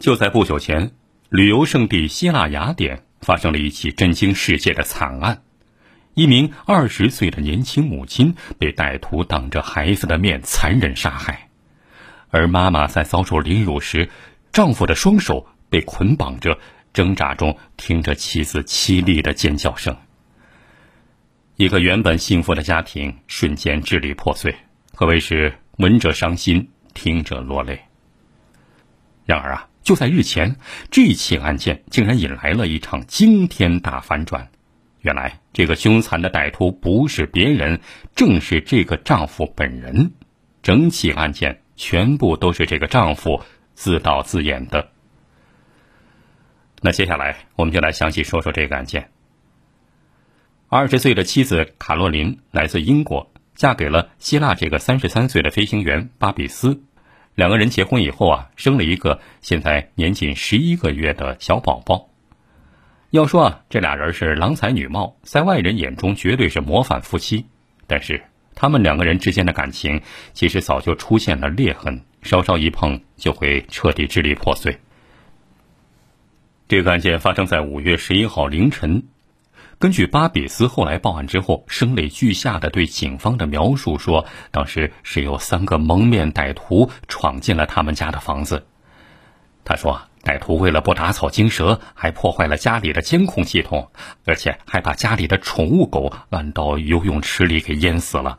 就在不久前，旅游胜地希腊雅典发生了一起震惊世界的惨案：一名二十岁的年轻母亲被歹徒当着孩子的面残忍杀害，而妈妈在遭受凌辱时，丈夫的双手被捆绑着，挣扎中听着妻子凄厉的尖叫声。一个原本幸福的家庭瞬间支离破碎，可谓是闻者伤心，听者落泪。然而啊。就在日前，这起案件竟然引来了一场惊天大反转。原来，这个凶残的歹徒不是别人，正是这个丈夫本人。整起案件全部都是这个丈夫自导自演的。那接下来，我们就来详细说说这个案件。二十岁的妻子卡洛琳来自英国，嫁给了希腊这个三十三岁的飞行员巴比斯。两个人结婚以后啊，生了一个现在年仅十一个月的小宝宝。要说啊，这俩人是郎才女貌，在外人眼中绝对是模范夫妻。但是他们两个人之间的感情其实早就出现了裂痕，稍稍一碰就会彻底支离破碎。这个案件发生在五月十一号凌晨。根据巴比斯后来报案之后声泪俱下的对警方的描述说，当时是有三个蒙面歹徒闯进了他们家的房子。他说，歹徒为了不打草惊蛇，还破坏了家里的监控系统，而且还把家里的宠物狗按到游泳池里给淹死了。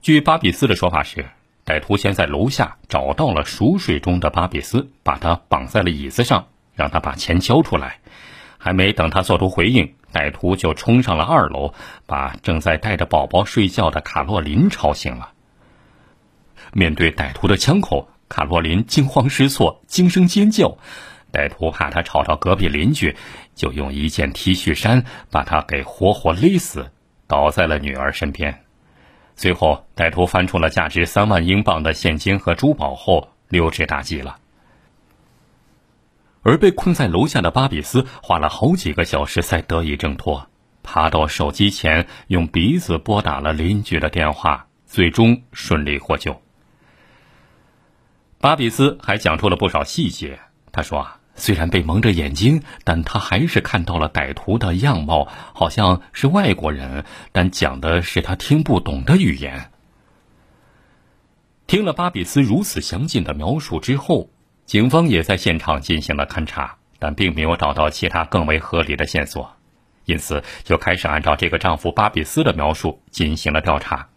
据巴比斯的说法是，歹徒先在楼下找到了熟睡中的巴比斯，把他绑在了椅子上，让他把钱交出来。还没等他做出回应，歹徒就冲上了二楼，把正在带着宝宝睡觉的卡洛琳吵醒了。面对歹徒的枪口，卡洛琳惊慌失措，惊声尖叫。歹徒怕他吵到隔壁邻居，就用一件 T 恤衫把他给活活勒死，倒在了女儿身边。随后，歹徒翻出了价值三万英镑的现金和珠宝后，溜之大吉了。而被困在楼下的巴比斯花了好几个小时才得以挣脱，爬到手机前，用鼻子拨打了邻居的电话，最终顺利获救。巴比斯还讲出了不少细节。他说：“啊，虽然被蒙着眼睛，但他还是看到了歹徒的样貌，好像是外国人，但讲的是他听不懂的语言。”听了巴比斯如此详尽的描述之后。警方也在现场进行了勘查，但并没有找到其他更为合理的线索，因此就开始按照这个丈夫巴比斯的描述进行了调查。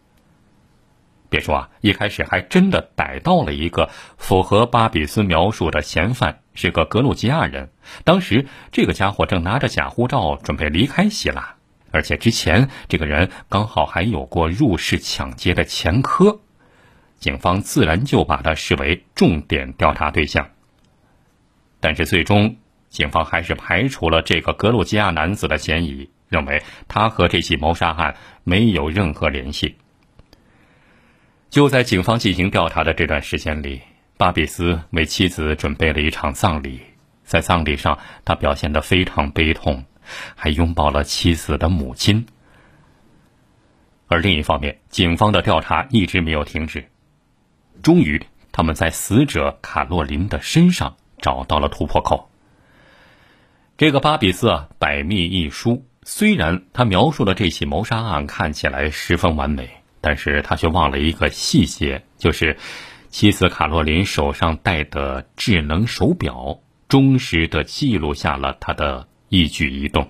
别说啊，一开始还真的逮到了一个符合巴比斯描述的嫌犯，是个格鲁吉亚人。当时这个家伙正拿着假护照准备离开希腊，而且之前这个人刚好还有过入室抢劫的前科。警方自然就把他视为重点调查对象，但是最终警方还是排除了这个格鲁吉亚男子的嫌疑，认为他和这起谋杀案没有任何联系。就在警方进行调查的这段时间里，巴比斯为妻子准备了一场葬礼，在葬礼上，他表现得非常悲痛，还拥抱了妻子的母亲。而另一方面，警方的调查一直没有停止。终于，他们在死者卡洛琳的身上找到了突破口。这个巴比斯啊，百密一疏。虽然他描述的这起谋杀案看起来十分完美，但是他却忘了一个细节，就是妻子卡洛琳手上戴的智能手表，忠实的记录下了他的一举一动。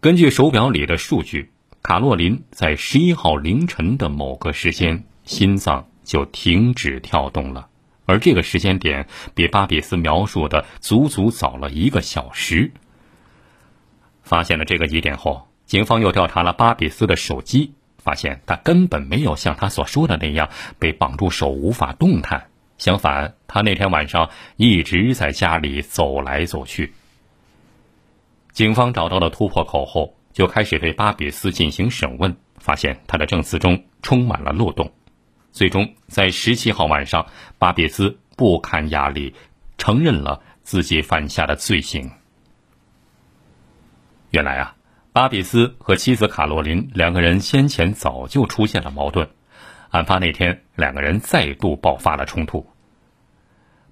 根据手表里的数据，卡洛琳在十一号凌晨的某个时间，心脏。就停止跳动了，而这个时间点比巴比斯描述的足足早了一个小时。发现了这个疑点后，警方又调查了巴比斯的手机，发现他根本没有像他所说的那样被绑住手无法动弹，相反，他那天晚上一直在家里走来走去。警方找到了突破口后，就开始对巴比斯进行审问，发现他的证词中充满了漏洞。最终，在十七号晚上，巴比斯不堪压力，承认了自己犯下的罪行。原来啊，巴比斯和妻子卡洛琳两个人先前早就出现了矛盾，案发那天，两个人再度爆发了冲突。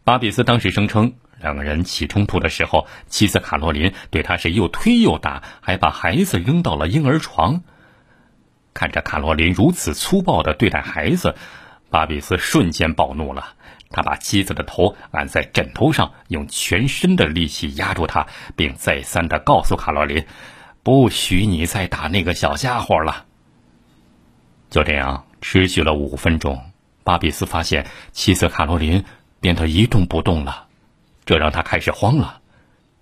巴比斯当时声称，两个人起冲突的时候，妻子卡洛琳对他是又推又打，还把孩子扔到了婴儿床。看着卡罗琳如此粗暴的对待孩子，巴比斯瞬间暴怒了。他把妻子的头按在枕头上，用全身的力气压住她，并再三的告诉卡罗琳：“不许你再打那个小家伙了。”就这样持续了五分钟，巴比斯发现妻子卡罗琳变得一动不动了，这让他开始慌了。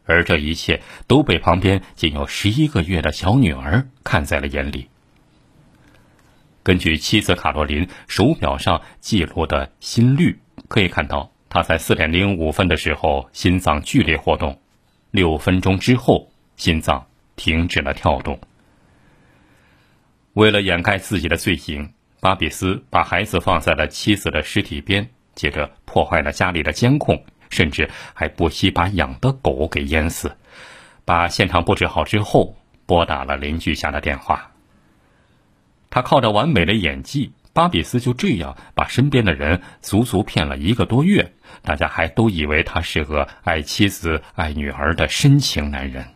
而这一切都被旁边仅有十一个月的小女儿看在了眼里。根据妻子卡洛琳手表上记录的心率，可以看到她在四点零五分的时候心脏剧烈活动，六分钟之后心脏停止了跳动。为了掩盖自己的罪行，巴比斯把孩子放在了妻子的尸体边，接着破坏了家里的监控，甚至还不惜把养的狗给淹死。把现场布置好之后，拨打了邻居家的电话。他靠着完美的演技，巴比斯就这样把身边的人足足骗了一个多月，大家还都以为他是个爱妻子、爱女儿的深情男人。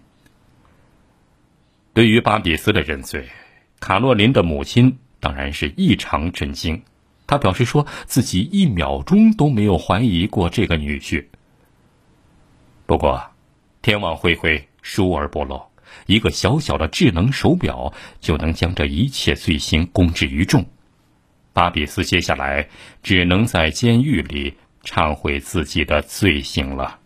对于巴比斯的认罪，卡洛琳的母亲当然是异常震惊，她表示说自己一秒钟都没有怀疑过这个女婿。不过，天网恢恢，疏而不漏。一个小小的智能手表就能将这一切罪行公之于众，巴比斯接下来只能在监狱里忏悔自己的罪行了。